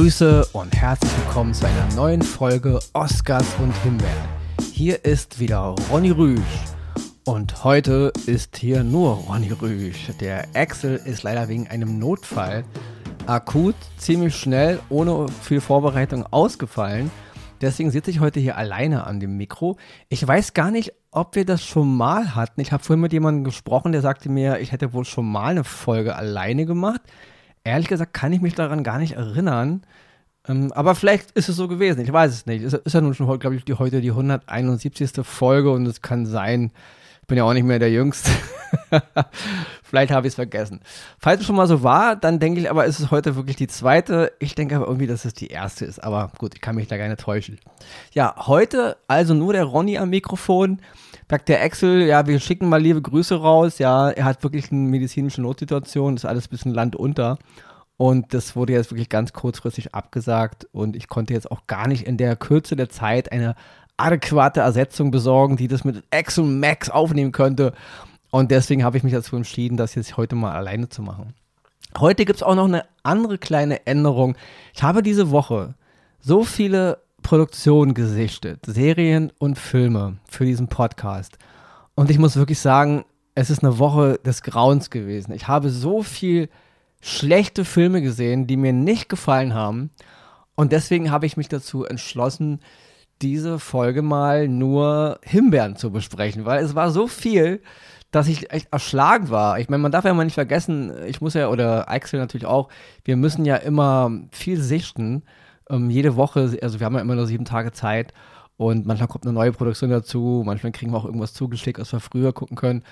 Grüße und herzlich willkommen zu einer neuen Folge Oscars und Himbeeren. Hier ist wieder Ronny Rüsch und heute ist hier nur Ronny Rüsch. Der Axel ist leider wegen einem Notfall akut, ziemlich schnell, ohne viel Vorbereitung ausgefallen. Deswegen sitze ich heute hier alleine an dem Mikro. Ich weiß gar nicht, ob wir das schon mal hatten. Ich habe vorhin mit jemandem gesprochen, der sagte mir, ich hätte wohl schon mal eine Folge alleine gemacht ehrlich gesagt kann ich mich daran gar nicht erinnern. Ähm, aber vielleicht ist es so gewesen, ich weiß es nicht. Es ist ja nun schon, glaube ich, die, heute die 171. Folge und es kann sein, ich bin ja auch nicht mehr der Jüngste. vielleicht habe ich es vergessen. Falls es schon mal so war, dann denke ich aber, ist es heute wirklich die zweite. Ich denke aber irgendwie, dass es die erste ist. Aber gut, ich kann mich da gerne täuschen. Ja, heute also nur der Ronny am Mikrofon sagt der Axel, ja, wir schicken mal liebe Grüße raus. Ja, er hat wirklich eine medizinische Notsituation, ist alles ein bisschen Land unter. Und das wurde jetzt wirklich ganz kurzfristig abgesagt. Und ich konnte jetzt auch gar nicht in der Kürze der Zeit eine adäquate Ersetzung besorgen, die das mit Axel Max aufnehmen könnte. Und deswegen habe ich mich dazu entschieden, das jetzt heute mal alleine zu machen. Heute gibt es auch noch eine andere kleine Änderung. Ich habe diese Woche so viele Produktionen gesichtet, Serien und Filme für diesen Podcast. Und ich muss wirklich sagen, es ist eine Woche des Grauens gewesen. Ich habe so viel schlechte Filme gesehen, die mir nicht gefallen haben. Und deswegen habe ich mich dazu entschlossen, diese Folge mal nur Himbeeren zu besprechen, weil es war so viel, dass ich echt erschlagen war. Ich meine, man darf ja mal nicht vergessen, ich muss ja, oder Axel natürlich auch, wir müssen ja immer viel sichten ähm, jede Woche, also wir haben ja immer nur sieben Tage Zeit und manchmal kommt eine neue Produktion dazu, manchmal kriegen wir auch irgendwas zugeschickt, was wir früher gucken können.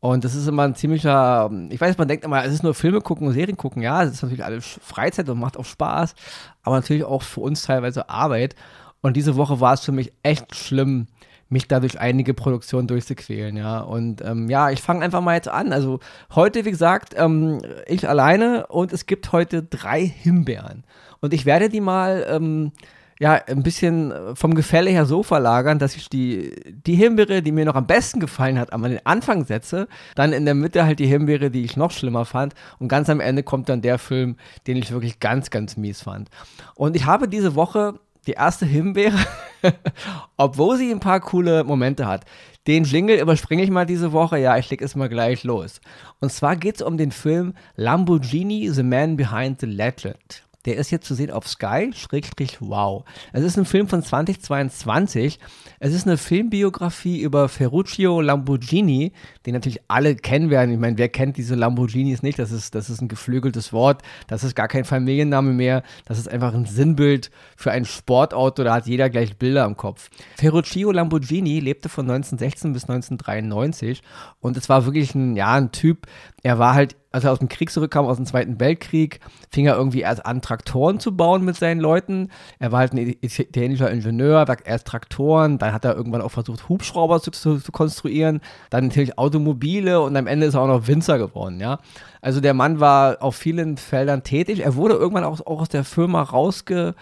Und das ist immer ein ziemlicher, ich weiß, man denkt immer, es ist nur Filme gucken und Serien gucken. Ja, es ist natürlich alles Freizeit und macht auch Spaß, aber natürlich auch für uns teilweise Arbeit. Und diese Woche war es für mich echt schlimm, mich da durch einige Produktionen durchzuquälen, ja. Und ähm, ja, ich fange einfach mal jetzt an. Also heute, wie gesagt, ähm, ich alleine und es gibt heute drei Himbeeren. Und ich werde die mal ähm, ja, ein bisschen vom Gefälle her so verlagern, dass ich die, die Himbeere, die mir noch am besten gefallen hat, an den Anfang setze, dann in der Mitte halt die Himbeere, die ich noch schlimmer fand und ganz am Ende kommt dann der Film, den ich wirklich ganz, ganz mies fand. Und ich habe diese Woche die erste Himbeere, obwohl sie ein paar coole Momente hat. Den Jingle überspringe ich mal diese Woche. Ja, ich lege es mal gleich los. Und zwar geht es um den Film Lamborghini, The Man Behind the Legend. Der ist jetzt zu sehen auf Sky, Schrägstrich Wow. Es ist ein Film von 2022. Es ist eine Filmbiografie über Ferruccio Lamborghini, den natürlich alle kennen werden. Ich meine, wer kennt diese Lamborghinis nicht? Das ist, das ist ein geflügeltes Wort. Das ist gar kein Familienname mehr. Das ist einfach ein Sinnbild für ein Sportauto. Da hat jeder gleich Bilder im Kopf. Ferruccio Lamborghini lebte von 1916 bis 1993 und es war wirklich ein, ja, ein Typ. Er war halt als er aus dem Krieg zurückkam, aus dem Zweiten Weltkrieg, fing er irgendwie erst an, Traktoren zu bauen mit seinen Leuten. Er war halt ein italienischer Ingenieur, erst Traktoren, dann hat er irgendwann auch versucht, Hubschrauber zu, zu, zu konstruieren, dann natürlich Automobile und am Ende ist er auch noch Winzer geworden, ja. Also der Mann war auf vielen Feldern tätig. Er wurde irgendwann auch, auch aus der Firma rausge,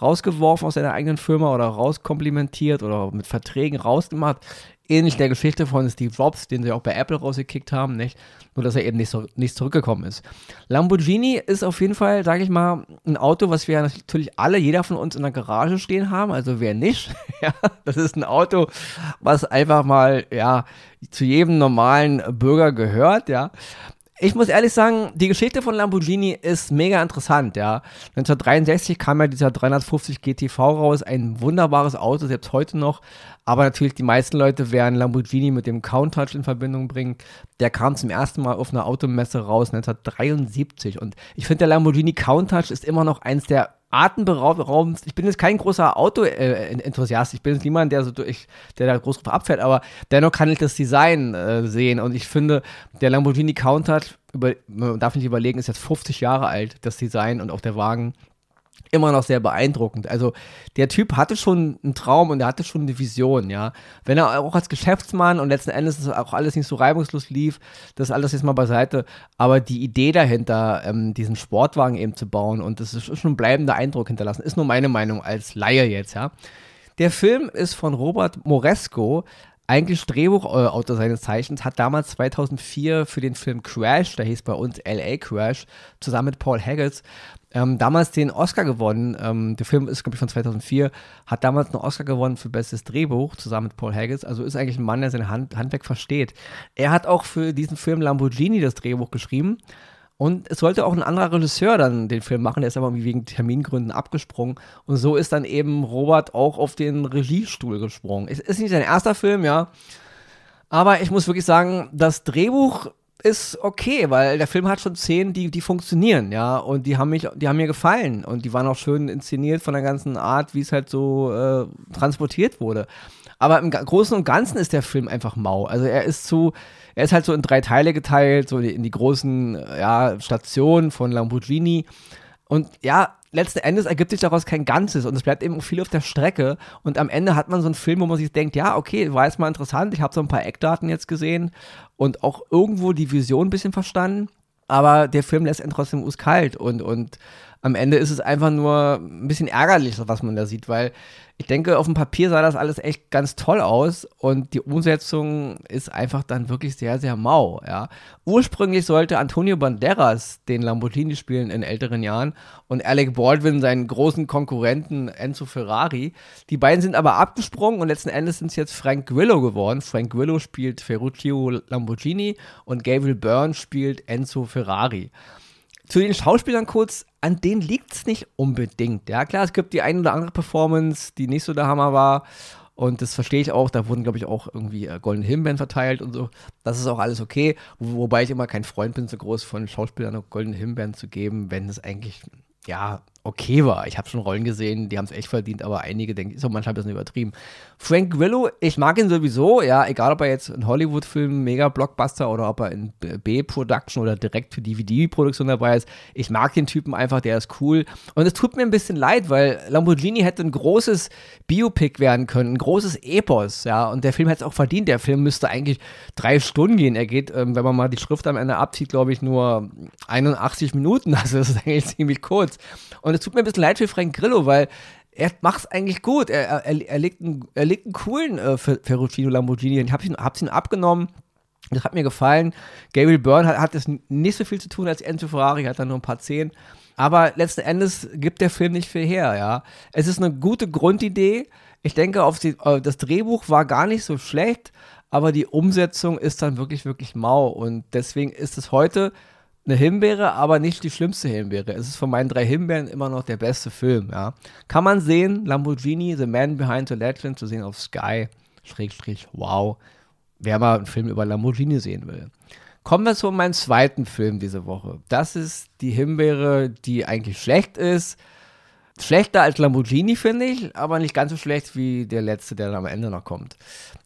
rausgeworfen, aus seiner eigenen Firma oder rauskomplimentiert oder mit Verträgen rausgemacht ähnlich der Geschichte von Steve Jobs, den sie auch bei Apple rausgekickt haben, nicht? Nur, dass er eben nicht, nicht zurückgekommen ist. Lamborghini ist auf jeden Fall, sage ich mal, ein Auto, was wir natürlich alle, jeder von uns in der Garage stehen haben. Also wer nicht, ja, das ist ein Auto, was einfach mal, ja, zu jedem normalen Bürger gehört, ja ich muss ehrlich sagen, die Geschichte von Lamborghini ist mega interessant, ja. 1963 kam ja dieser 350 GTV raus, ein wunderbares Auto, selbst heute noch. Aber natürlich, die meisten Leute werden Lamborghini mit dem Countach in Verbindung bringen. Der kam zum ersten Mal auf einer Automesse raus, 1973. Und ich finde, der Lamborghini Countach ist immer noch eins der atemberaubend. Ich bin jetzt kein großer Auto-Enthusiast. ich bin jetzt niemand, der so durch, der da groß drauf abfährt, aber dennoch kann ich das Design äh, sehen. Und ich finde, der Lamborghini Countach, über, man darf nicht überlegen, ist jetzt 50 Jahre alt, das Design und auch der Wagen immer noch sehr beeindruckend. Also der Typ hatte schon einen Traum und er hatte schon eine Vision, ja. Wenn er auch als Geschäftsmann und letzten Endes auch alles nicht so reibungslos lief, das alles jetzt mal beiseite, aber die Idee dahinter, ähm, diesen Sportwagen eben zu bauen und das ist schon ein bleibender Eindruck hinterlassen, ist nur meine Meinung als Laie jetzt, ja. Der Film ist von Robert Moresco, eigentlich Drehbuchautor seines Zeichens, hat damals 2004 für den Film Crash, der hieß bei uns LA Crash, zusammen mit Paul Haggis, ähm, damals den Oscar gewonnen. Ähm, der Film ist, glaube ich, von 2004, hat damals einen Oscar gewonnen für bestes Drehbuch zusammen mit Paul Haggis. Also ist eigentlich ein Mann, der sein Hand, Handwerk versteht. Er hat auch für diesen Film Lamborghini das Drehbuch geschrieben. Und es sollte auch ein anderer Regisseur dann den Film machen, der ist aber wegen Termingründen abgesprungen. Und so ist dann eben Robert auch auf den Regiestuhl gesprungen. Es ist nicht sein erster Film, ja. Aber ich muss wirklich sagen, das Drehbuch ist okay, weil der Film hat schon Szenen, die, die funktionieren, ja, und die haben mich, die haben mir gefallen und die waren auch schön inszeniert von der ganzen Art, wie es halt so äh, transportiert wurde. Aber im Großen und Ganzen ist der Film einfach mau. Also er ist zu, er ist halt so in drei Teile geteilt, so in die großen ja, Stationen von Lamborghini. Und ja, letzten Endes ergibt sich daraus kein Ganzes und es bleibt eben viel auf der Strecke. Und am Ende hat man so einen Film, wo man sich denkt, ja, okay, war jetzt mal interessant, ich habe so ein paar Eckdaten jetzt gesehen und auch irgendwo die Vision ein bisschen verstanden. Aber der Film lässt einen trotzdem kalt und, und am Ende ist es einfach nur ein bisschen ärgerlich, was man da sieht, weil ich denke, auf dem Papier sah das alles echt ganz toll aus und die Umsetzung ist einfach dann wirklich sehr, sehr mau. Ja. Ursprünglich sollte Antonio Banderas den Lamborghini spielen in älteren Jahren und Alec Baldwin seinen großen Konkurrenten Enzo Ferrari. Die beiden sind aber abgesprungen und letzten Endes sind es jetzt Frank Grillo geworden. Frank Grillo spielt Ferruccio Lamborghini und Gabriel Byrne spielt Enzo Ferrari. Zu den Schauspielern kurz, an denen liegt es nicht unbedingt. Ja, klar, es gibt die eine oder andere Performance, die nicht so der Hammer war. Und das verstehe ich auch. Da wurden, glaube ich, auch irgendwie äh, Golden Himbeeren verteilt und so. Das ist auch alles okay. Wo, wobei ich immer kein Freund bin, so groß von Schauspielern Golden Himbeeren zu geben, wenn es eigentlich, ja, okay war. Ich habe schon Rollen gesehen, die haben es echt verdient, aber einige denken, ist auch manchmal ein bisschen übertrieben. Frank Grillo, ich mag ihn sowieso, ja, egal ob er jetzt in Hollywood-Filmen mega Blockbuster oder ob er in B-Production oder direkt für DVD-Produktion dabei ist. Ich mag den Typen einfach, der ist cool. Und es tut mir ein bisschen leid, weil Lamborghini hätte ein großes Biopic werden können, ein großes Epos, ja, und der Film hätte es auch verdient. Der Film müsste eigentlich drei Stunden gehen. Er geht, ähm, wenn man mal die Schrift am Ende abzieht, glaube ich, nur 81 Minuten. Also das ist eigentlich ziemlich kurz. Und und es tut mir ein bisschen leid für Frank Grillo, weil er macht es eigentlich gut. Er, er, er, legt einen, er legt einen coolen äh, Ferruccio Lamborghini. Ich habe ihn, ihn abgenommen. Das hat mir gefallen. Gabriel Byrne hat, hat das nicht so viel zu tun als Enzo Ferrari, hat dann nur ein paar Zehn. Aber letzten Endes gibt der Film nicht viel her, ja. Es ist eine gute Grundidee. Ich denke, auf die, äh, das Drehbuch war gar nicht so schlecht, aber die Umsetzung ist dann wirklich, wirklich mau. Und deswegen ist es heute eine Himbeere, aber nicht die schlimmste Himbeere. Es ist von meinen drei Himbeeren immer noch der beste Film, ja. Kann man sehen, Lamborghini, The Man Behind the Legend, zu sehen auf Sky, Schrägstrich, wow. Wer mal einen Film über Lamborghini sehen will. Kommen wir zu meinem zweiten Film diese Woche. Das ist die Himbeere, die eigentlich schlecht ist. Schlechter als Lamborghini, finde ich, aber nicht ganz so schlecht wie der letzte, der am Ende noch kommt.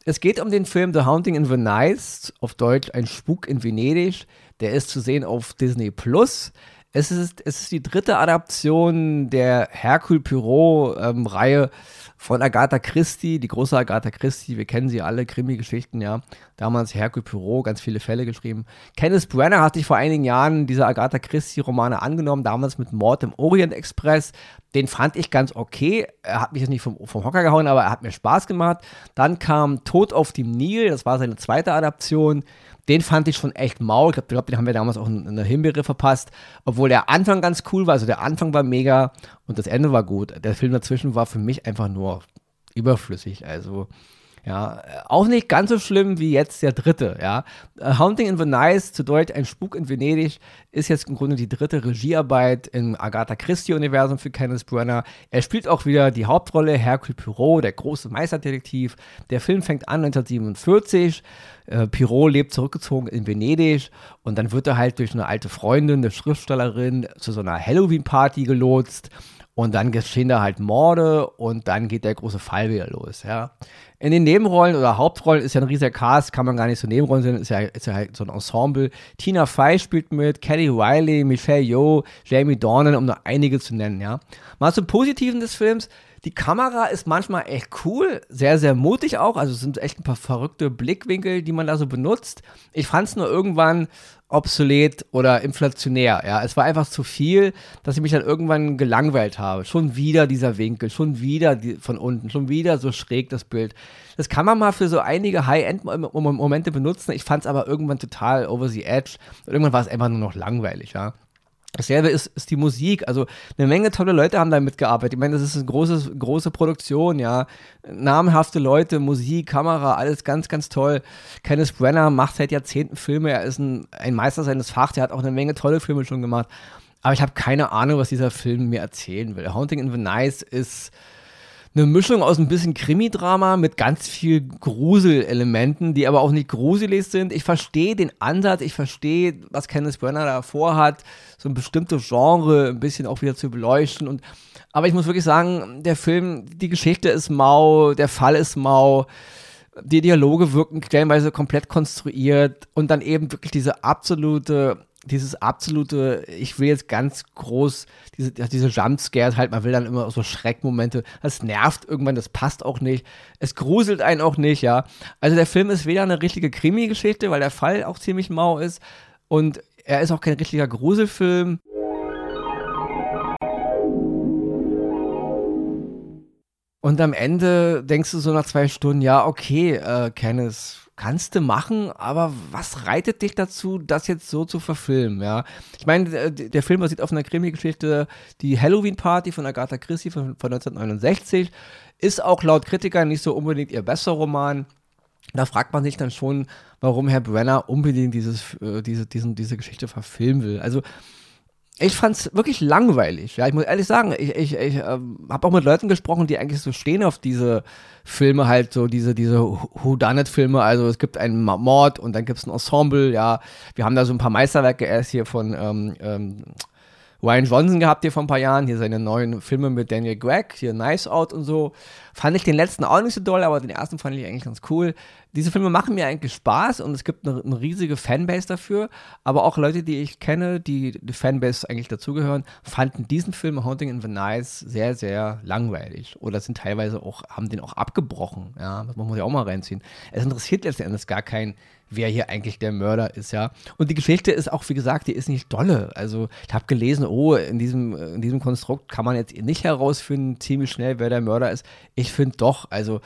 Es geht um den Film The Haunting in Venice, auf Deutsch Ein Spuk in Venedig. Der ist zu sehen auf Disney Plus. Es ist, es ist die dritte Adaption der Hercule Poirot-Reihe ähm, von Agatha Christie, die große Agatha Christie. Wir kennen sie alle, Krimi-Geschichten, ja. Damals Hercule Poirot, ganz viele Fälle geschrieben. Kenneth Brenner hat sich vor einigen Jahren diese Agatha Christie-Romane angenommen, damals mit Mord im Orient Express. Den fand ich ganz okay. Er hat mich jetzt nicht vom, vom Hocker gehauen, aber er hat mir Spaß gemacht. Dann kam Tod auf dem Nil, das war seine zweite Adaption den fand ich schon echt mau. Ich glaube, den haben wir damals auch in, der Himbeere verpasst. Obwohl der Anfang ganz cool war. Also der Anfang war mega und das Ende war gut. Der Film dazwischen war für mich einfach nur überflüssig. Also ja, auch nicht ganz so schlimm wie jetzt der dritte, ja. Haunting in Venice, zu Deutsch ein Spuk in Venedig, ist jetzt im Grunde die dritte Regiearbeit im Agatha Christie-Universum für Kenneth Branagh. Er spielt auch wieder die Hauptrolle, Hercule Poirot, der große Meisterdetektiv. Der Film fängt an 1947. Äh, Pirot lebt zurückgezogen in Venedig und dann wird er halt durch eine alte Freundin, eine Schriftstellerin, zu so einer Halloween-Party gelotst. Und dann geschehen da halt Morde und dann geht der große Fall wieder los, ja. In den Nebenrollen oder Hauptrollen ist ja ein riesiger Cast, kann man gar nicht so Nebenrollen sehen, ist ja, ist ja halt so ein Ensemble. Tina Fey spielt mit, Kelly Riley, Michelle Yeoh, Jamie Dornan, um nur einige zu nennen, ja. Mal zum Positiven des Films, Die Kamera ist manchmal echt cool, sehr, sehr mutig auch. Also es sind echt ein paar verrückte Blickwinkel, die man da so benutzt. Ich fand es nur irgendwann obsolet oder inflationär. Ja, es war einfach zu viel, dass ich mich dann irgendwann gelangweilt habe. Schon wieder dieser Winkel, schon wieder die, von unten, schon wieder so schräg das Bild. Das kann man mal für so einige High-End-Momente benutzen. Ich fand es aber irgendwann total over the edge. Und irgendwann war es einfach nur noch langweilig. Ja. Dasselbe ist, ist die Musik. Also eine Menge tolle Leute haben da mitgearbeitet. Ich meine, das ist eine große, große Produktion, ja. Namhafte Leute, Musik, Kamera, alles ganz, ganz toll. Kenneth Brenner macht seit Jahrzehnten Filme. Er ist ein, ein Meister seines Fachs. Er hat auch eine Menge tolle Filme schon gemacht. Aber ich habe keine Ahnung, was dieser Film mir erzählen will. Haunting in the Nice ist eine Mischung aus ein bisschen Krimi-Drama mit ganz viel Gruselelementen, die aber auch nicht gruselig sind. Ich verstehe den Ansatz, ich verstehe, was Kenneth Brenner da vorhat, so ein bestimmtes Genre ein bisschen auch wieder zu beleuchten. Und, aber ich muss wirklich sagen, der Film, die Geschichte ist mau, der Fall ist mau die Dialoge wirken stellenweise komplett konstruiert und dann eben wirklich diese absolute dieses absolute, ich will jetzt ganz groß, diese, diese Jumpscares halt, man will dann immer so Schreckmomente, das nervt irgendwann, das passt auch nicht, es gruselt einen auch nicht, ja. Also der Film ist weder eine richtige Krimi-Geschichte, weil der Fall auch ziemlich mau ist und er ist auch kein richtiger Gruselfilm. Und am Ende denkst du so nach zwei Stunden, ja, okay, äh, Kenneth, kannst du machen, aber was reitet dich dazu, das jetzt so zu verfilmen, ja? Ich meine, der Film basiert auf einer Krimi-Geschichte, die Halloween-Party von Agatha Christie von, von 1969, ist auch laut Kritikern nicht so unbedingt ihr bester Roman. Da fragt man sich dann schon, warum Herr Brenner unbedingt dieses, äh, diese, diesen, diese Geschichte verfilmen will. Also ich fand es wirklich langweilig. Ja, ich muss ehrlich sagen, ich, ich, ich äh, habe auch mit Leuten gesprochen, die eigentlich so stehen auf diese Filme, halt so diese, diese Whodunit-Filme. Also es gibt einen Mord und dann gibt es ein Ensemble. Ja, wir haben da so ein paar Meisterwerke erst hier von ähm, ähm, Ryan Johnson gehabt hier vor ein paar Jahren, hier seine neuen Filme mit Daniel Gregg, hier Nice Out und so. Fand ich den letzten auch nicht so doll, aber den ersten fand ich eigentlich ganz cool. Diese Filme machen mir eigentlich Spaß und es gibt eine, eine riesige Fanbase dafür, aber auch Leute, die ich kenne, die die Fanbase eigentlich dazugehören, fanden diesen Film Haunting in the Nice sehr, sehr langweilig oder sind teilweise auch, haben den auch abgebrochen, ja, das muss man sich auch mal reinziehen. Es interessiert letztendlich gar keinen wer hier eigentlich der Mörder ist, ja. Und die Geschichte ist auch, wie gesagt, die ist nicht dolle. Also ich habe gelesen, oh, in diesem, in diesem Konstrukt kann man jetzt nicht herausfinden, ziemlich schnell, wer der Mörder ist. Ich finde doch, also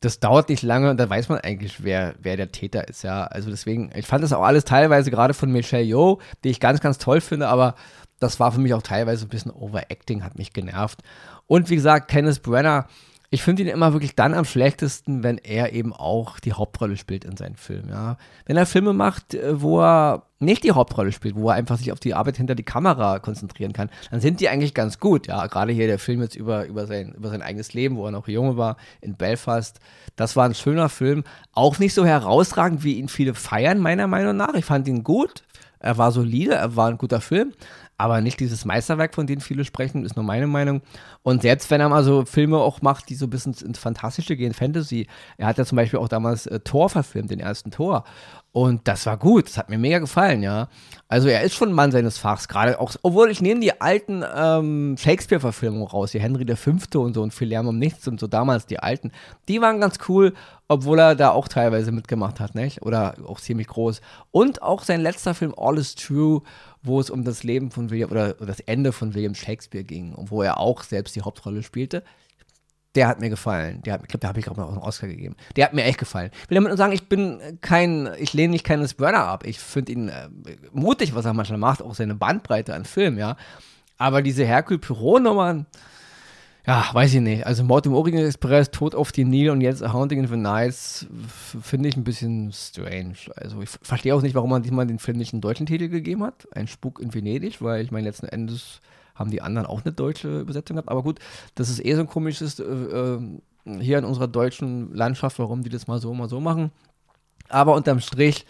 das dauert nicht lange und da weiß man eigentlich, wer, wer der Täter ist, ja. Also deswegen, ich fand das auch alles teilweise gerade von Michelle Yeoh, die ich ganz, ganz toll finde, aber das war für mich auch teilweise ein bisschen Overacting, hat mich genervt. Und wie gesagt, Kenneth Brenner, ich finde ihn immer wirklich dann am schlechtesten, wenn er eben auch die Hauptrolle spielt in seinen Filmen. Ja. Wenn er Filme macht, äh, wo er nicht die Hauptrolle spielt, wo er einfach sich auf die Arbeit hinter die Kamera konzentrieren kann, dann sind die eigentlich ganz gut. Ja, gerade hier der Film jetzt über, über, sein, über sein eigenes Leben, wo er noch Junge war, in Belfast. Das war ein schöner Film. Auch nicht so herausragend, wie ihn viele feiern, meiner Meinung nach. Ich fand ihn gut. Er war solide, er war ein guter Film aber nicht dieses Meisterwerk, von dem viele sprechen, ist nur meine Meinung. Und selbst wenn er mal so Filme auch macht, die so ein bisschen ins Fantastische gehen, Fantasy, er hat ja zum Beispiel auch damals äh, Thor verfilmt, den ersten Tor. Und das war gut, das hat mir mega gefallen, ja. Also er ist schon ein Mann seines Fachs, gerade auch, obwohl ich nehme die alten ähm, Shakespeare-Verfilmungen raus, die Henry V. und so und viel Lärm um nichts und so damals die alten, die waren ganz cool, obwohl er da auch teilweise mitgemacht hat, nicht? Oder auch ziemlich groß. Und auch sein letzter Film All is True, wo es um das Leben von William oder das Ende von William Shakespeare ging und wo er auch selbst die Hauptrolle spielte der hat mir gefallen. Der hat, ich glaube, da habe ich auch noch einen Oscar gegeben. Der hat mir echt gefallen. Ich will damit nur sagen, ich bin kein, ich lehne nicht keines Burner ab. Ich finde ihn äh, mutig, was er manchmal macht, auch seine Bandbreite an Film, ja. Aber diese Hercule Poirot-Nummern, ja, weiß ich nicht. Also Mord im Orient Express, Tod auf die Nil und jetzt Haunting in the Nights finde ich ein bisschen strange. Also ich verstehe auch nicht, warum man diesmal den Film nicht einen deutschen Titel gegeben hat. Ein Spuk in Venedig, weil ich meine, letzten Endes haben die anderen auch eine deutsche Übersetzung gehabt. Aber gut, das ist eh so ein komisches äh, äh, hier in unserer deutschen Landschaft, warum die das mal so, mal so machen. Aber unterm Strich,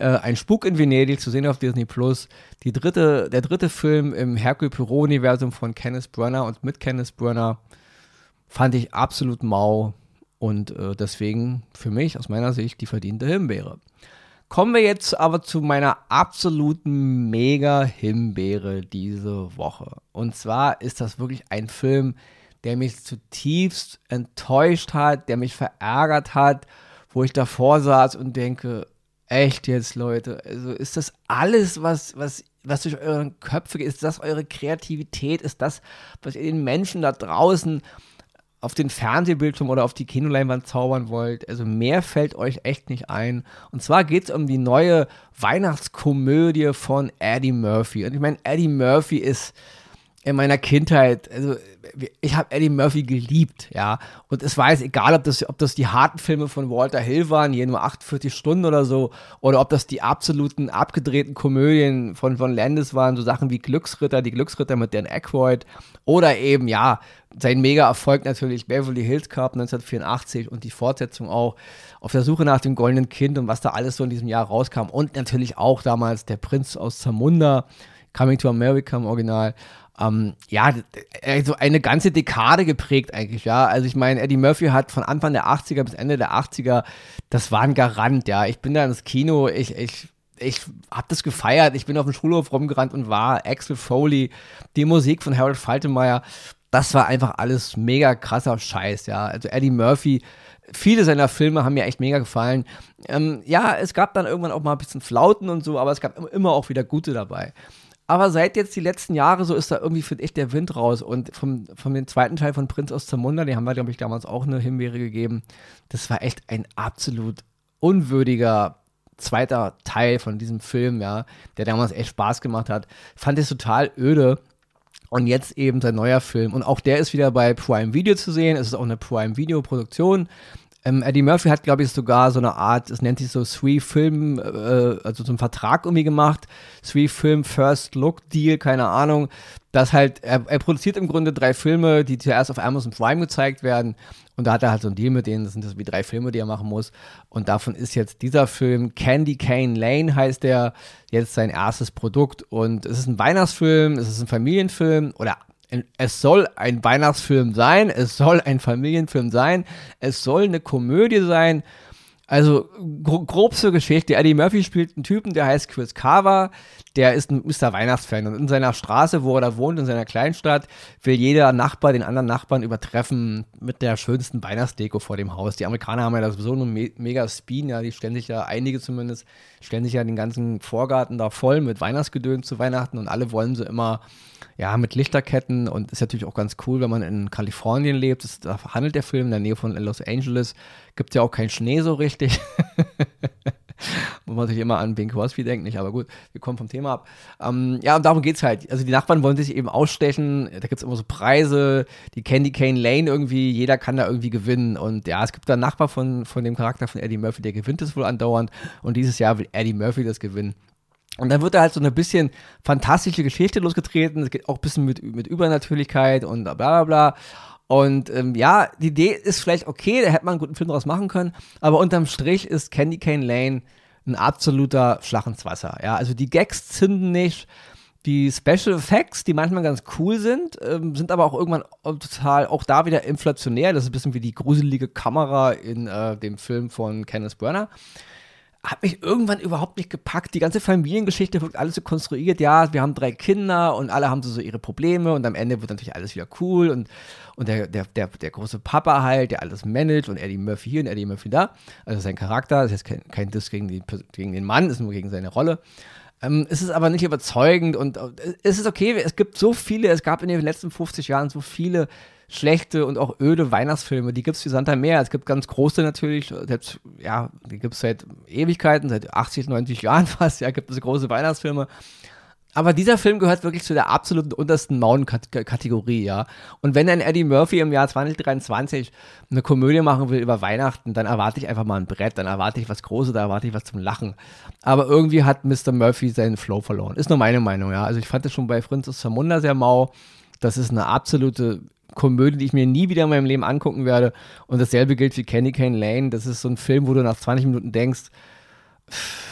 äh, ein Spuk in Venedig zu sehen auf Disney Plus. Die dritte, der dritte Film im Hercule Poirot-Universum von Kenneth Branagh und mit Kenneth Branagh fand ich absolut mau und äh, deswegen für mich aus meiner Sicht die verdiente Himbeere. Kommen wir jetzt aber zu meiner absoluten Mega-Himbeere diese Woche. Und zwar ist das wirklich ein Film, der mich zutiefst enttäuscht hat, der mich verärgert hat, wo ich davor saß und denke, echt jetzt, Leute, also ist das alles, was, was, was durch euren Köpfe geht, ist das eure Kreativität, ist das, was ihr den Menschen da draußen auf den Fernsehbildschirm oder auf die Kinoleinwand zaubern wollt. Also mehr fällt euch echt nicht ein. Und zwar geht es um die neue Weihnachtskomödie von Eddie Murphy. Und ich meine, Eddie Murphy ist in meiner Kindheit, also ich habe Eddie Murphy geliebt, ja. Und es war jetzt egal, ob das, ob das die harten Filme von Walter Hill waren, hier nur 48 Stunden oder so, oder ob das die absoluten abgedrehten Komödien von, von Landis waren, so Sachen wie Glücksritter, die Glücksritter mit Dan Aykroyd, oder eben, ja, sein Mega-Erfolg natürlich Beverly Hills Cup 1984 und die Fortsetzung auch auf der Suche nach dem goldenen Kind und was da alles so in diesem Jahr rauskam. Und natürlich auch damals der Prinz aus Zamunda, Coming to America im Original ähm, ja, also eine ganze Dekade geprägt eigentlich, ja. Also ich meine, Eddie Murphy hat von Anfang der 80er bis Ende der 80er, das war ein Garant, ja. Ich bin da ins Kino, ich, ich, ich habe das gefeiert, ich bin auf dem Schulhof rumgerannt und war Axel Foley, die Musik von Harold Faltermeyer, das war einfach alles mega krasser Scheiß, ja. Also Eddie Murphy, viele seiner Filme haben mir echt mega gefallen. Ähm, ja, es gab dann irgendwann auch mal ein bisschen Flauten und so, aber es gab immer auch wieder gute dabei. Aber seit jetzt die letzten Jahre, so ist da irgendwie, finde ich, der Wind raus. Und vom, vom den zweiten Teil von Prinz aus Zamunda, den haben wir, glaube ich, damals auch eine Himbeere gegeben. Das war echt ein absolut unwürdiger zweiter Teil von diesem Film, ja, der damals echt Spaß gemacht hat. Fand es total öde. Und jetzt eben sein neuer Film. Und auch der ist wieder bei Prime Video zu sehen. Es ist auch eine Prime Video Produktion. Ähm, Eddie Murphy hat, glaube ich, sogar so eine Art, es nennt sich so Three Film, äh, also so einen Vertrag irgendwie gemacht. Three Film First Look Deal, keine Ahnung. Das halt, er, er, produziert im Grunde drei Filme, die zuerst auf Amazon Prime gezeigt werden. Und da hat er halt so einen Deal mit denen, das sind das wie drei Filme, die er machen muss. Und davon ist jetzt dieser Film, Candy Cane Lane heißt der, jetzt sein erstes Produkt. Und es ist ein Weihnachtsfilm, es ist ein Familienfilm oder es soll ein Weihnachtsfilm sein, es soll ein Familienfilm sein, es soll eine Komödie sein. Also gro grob zur Geschichte. Eddie Murphy spielt einen Typen, der heißt Chris Carver. Der ist ein Mr. Weihnachtsfan. Und in seiner Straße, wo er da wohnt, in seiner Kleinstadt, will jeder Nachbar den anderen Nachbarn übertreffen mit der schönsten Weihnachtsdeko vor dem Haus. Die Amerikaner haben ja das so einen Me mega Spin, ja, die stellen sich ja, einige zumindest, stellen sich ja den ganzen Vorgarten da voll mit Weihnachtsgedöns zu Weihnachten und alle wollen sie immer ja, mit Lichterketten und ist natürlich auch ganz cool, wenn man in Kalifornien lebt. Das, da handelt der Film in der Nähe von Los Angeles. Gibt ja auch keinen Schnee so richtig. Muss man sich immer an Bing Crosby denken, nicht, aber gut, wir kommen vom Thema ab. Ähm, ja, und darum geht es halt. Also die Nachbarn wollen sich eben ausstechen, da gibt es immer so Preise, die Candy Cane Lane irgendwie, jeder kann da irgendwie gewinnen. Und ja, es gibt da einen Nachbar von, von dem Charakter von Eddie Murphy, der gewinnt es wohl andauernd. Und dieses Jahr will Eddie Murphy das gewinnen. Und dann wird da halt so eine bisschen fantastische Geschichte losgetreten. Es geht auch ein bisschen mit, mit Übernatürlichkeit und bla bla bla. Und ähm, ja, die Idee ist vielleicht okay, da hätte man einen guten Film draus machen können. Aber unterm Strich ist Candy Cane Lane ein absoluter Schlag ins Wasser. Ja, also die Gags zünden nicht. Die Special Effects, die manchmal ganz cool sind, ähm, sind aber auch irgendwann total, auch da wieder inflationär. Das ist ein bisschen wie die gruselige Kamera in äh, dem Film von Kenneth Burner hat mich irgendwann überhaupt nicht gepackt. Die ganze Familiengeschichte wird alles so konstruiert. Ja, wir haben drei Kinder und alle haben so, so ihre Probleme und am Ende wird natürlich alles wieder cool und, und der, der, der, der große Papa halt, der alles managt und Eddie Murphy hier und Eddie Murphy da. Also sein Charakter, das ist jetzt kein, kein Diss gegen, die, gegen den Mann, ist nur gegen seine Rolle. Ähm, es ist aber nicht überzeugend und äh, es ist okay, es gibt so viele, es gab in den letzten 50 Jahren so viele schlechte und auch öde Weihnachtsfilme. Die gibt es wie Santa Meer. Es gibt ganz große natürlich, selbst, ja, die gibt es seit Ewigkeiten, seit 80, 90 Jahren fast, ja, gibt es große Weihnachtsfilme. Aber dieser Film gehört wirklich zu der absoluten untersten Mauenkategorie, ja. Und wenn ein Eddie Murphy im Jahr 2023 eine Komödie machen will über Weihnachten, dann erwarte ich einfach mal ein Brett, dann erwarte ich was Großes, dann erwarte ich was zum Lachen. Aber irgendwie hat Mr. Murphy seinen Flow verloren. Ist nur meine Meinung, ja. Also ich fand das schon bei Francis Zamunda sehr mau. Das ist eine absolute Komödie, die ich mir nie wieder in meinem Leben angucken werde. Und dasselbe gilt für Candy Cane Lane. Das ist so ein Film, wo du nach 20 Minuten denkst,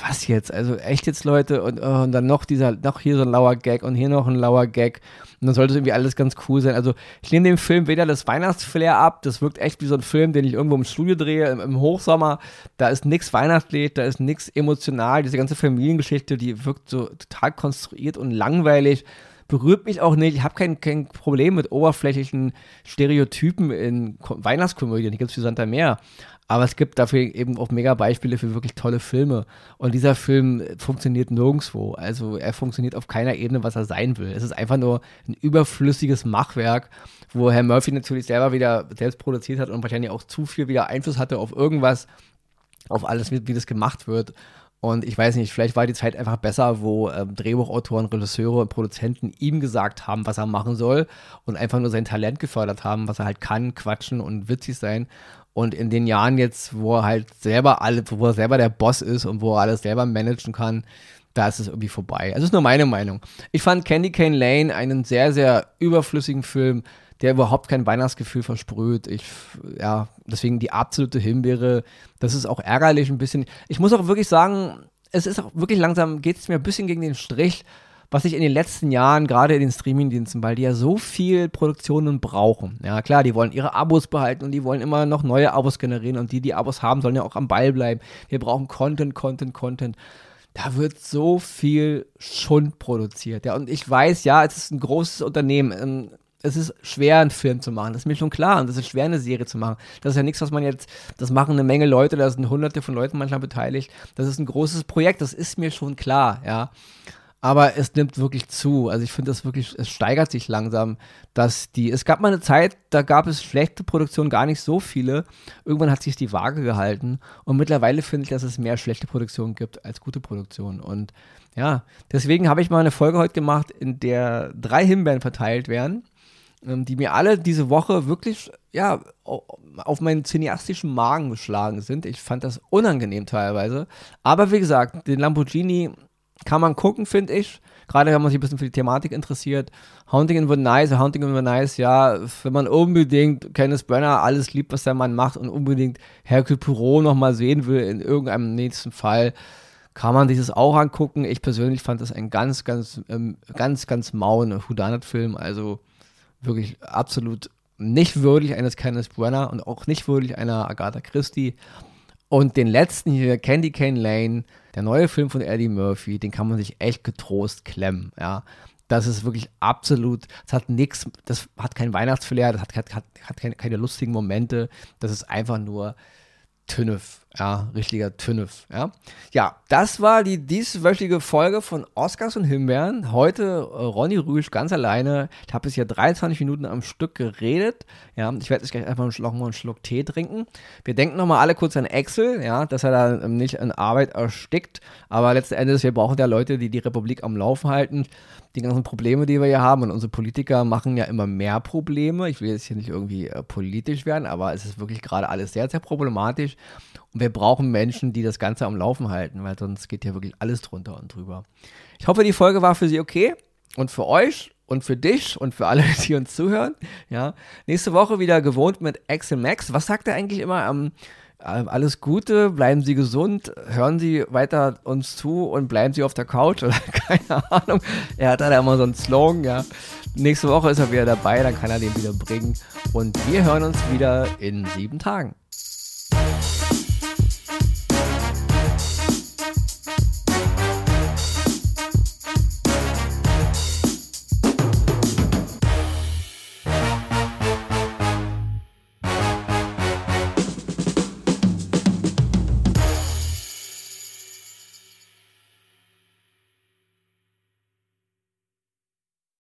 was jetzt? Also echt jetzt, Leute? Und, oh, und, dann noch dieser, noch hier so ein lauer Gag und hier noch ein lauer Gag. Und dann sollte es irgendwie alles ganz cool sein. Also ich nehme dem Film weder das Weihnachtsflair ab, das wirkt echt wie so ein Film, den ich irgendwo im Studio drehe, im, im Hochsommer. Da ist nichts weihnachtlich, da ist nichts emotional. Diese ganze Familiengeschichte, die wirkt so total konstruiert und langweilig berührt mich auch nicht. Ich habe kein, kein Problem mit oberflächlichen Stereotypen in Weihnachtskomödien. Die gibt es für Santa Meer. Aber es gibt dafür eben auch mega Beispiele für wirklich tolle Filme. Und dieser Film funktioniert nirgendwo. Also er funktioniert auf keiner Ebene, was er sein will. Es ist einfach nur ein überflüssiges Machwerk, wo Herr Murphy natürlich selber wieder selbst produziert hat und wahrscheinlich auch zu viel wieder Einfluss hatte auf irgendwas, auf alles, wie, wie das gemacht wird. Und ich weiß nicht, vielleicht war die Zeit einfach besser, wo ähm, Drehbuchautoren, Regisseure und Produzenten ihm gesagt haben, was er machen soll und einfach nur sein Talent gefördert haben, was er halt kann, quatschen und witzig sein. Und in den Jahren jetzt, wo er halt selber alle, wo er selber der Boss ist und wo er alles selber managen kann, da ist es irgendwie vorbei. Also ist nur meine Meinung. Ich fand Candy Cane Lane einen sehr, sehr überflüssigen Film, der überhaupt kein Weihnachtsgefühl versprüht. Ich, ja, deswegen die absolute Himbeere. Das ist auch ärgerlich ein bisschen. Ich muss auch wirklich sagen, es ist auch wirklich langsam, geht es mir ein bisschen gegen den Strich, was ich in den letzten Jahren, gerade in den Streamingdiensten, weil die ja so viel Produktionen brauchen. Ja, klar, die wollen ihre Abos behalten und die wollen immer noch neue Abos generieren und die, die Abos haben, sollen ja auch am Ball bleiben. Wir brauchen Content, Content, Content. Da wird so viel Schund produziert. Ja, und ich weiß, ja, es ist ein großes Unternehmen. Es ist schwer, einen Film zu machen. Das ist mir schon klar. Und es ist schwer, eine Serie zu machen. Das ist ja nichts, was man jetzt, das machen eine Menge Leute, da sind hunderte von Leuten manchmal beteiligt. Das ist ein großes Projekt, das ist mir schon klar, ja aber es nimmt wirklich zu. Also ich finde das wirklich, es steigert sich langsam, dass die, es gab mal eine Zeit, da gab es schlechte Produktionen, gar nicht so viele. Irgendwann hat sich die Waage gehalten und mittlerweile finde ich, dass es mehr schlechte Produktionen gibt als gute Produktionen. Und ja, deswegen habe ich mal eine Folge heute gemacht, in der drei Himbeeren verteilt werden, die mir alle diese Woche wirklich, ja, auf meinen cineastischen Magen geschlagen sind. Ich fand das unangenehm teilweise. Aber wie gesagt, den Lamborghini kann man gucken, finde ich. Gerade wenn man sich ein bisschen für die Thematik interessiert. Haunting in Nice, Haunting in Nice, ja, wenn man unbedingt Kenneth Brenner alles liebt, was der Mann macht und unbedingt Hercule Poirot nochmal sehen will in irgendeinem nächsten Fall, kann man sich das auch angucken. Ich persönlich fand das ein ganz, ganz, ähm, ganz, ganz mauen Whodunit-Film. Also wirklich absolut nicht würdig eines Kenneth Brenner und auch nicht würdig einer Agatha Christie. Und den letzten hier, Candy Cane Lane, der neue Film von Eddie Murphy, den kann man sich echt getrost klemmen, ja. Das ist wirklich absolut, das hat nichts, das hat kein Weihnachtsflair, das hat, hat, hat, keine, keine lustigen Momente, das ist einfach nur Tünnef, ja, richtiger Tünnef, ja. Ja, das war die dieswöchige Folge von Oscars und Himbeeren. Heute äh, Ronny Rüsch ganz alleine. Ich habe bisher 23 Minuten am Stück geredet, ja. Ich werde jetzt gleich einfach einen Schluck, mal einen Schluck Tee trinken. Wir denken nochmal alle kurz an Excel, ja, dass er da ähm, nicht in Arbeit erstickt, aber letzten Endes, wir brauchen ja Leute, die die Republik am Laufen halten die ganzen Probleme, die wir hier haben. Und unsere Politiker machen ja immer mehr Probleme. Ich will jetzt hier nicht irgendwie äh, politisch werden, aber es ist wirklich gerade alles sehr, sehr problematisch. Und wir brauchen Menschen, die das Ganze am Laufen halten, weil sonst geht hier wirklich alles drunter und drüber. Ich hoffe, die Folge war für Sie okay und für euch und für dich und für alle, die uns zuhören. Ja, nächste Woche wieder gewohnt mit Axel Max. Was sagt er eigentlich immer am ähm, alles Gute, bleiben Sie gesund, hören Sie weiter uns zu und bleiben Sie auf der Couch oder keine Ahnung. Er hat da immer so einen Slogan, ja. Nächste Woche ist er wieder dabei, dann kann er den wieder bringen. Und wir hören uns wieder in sieben Tagen.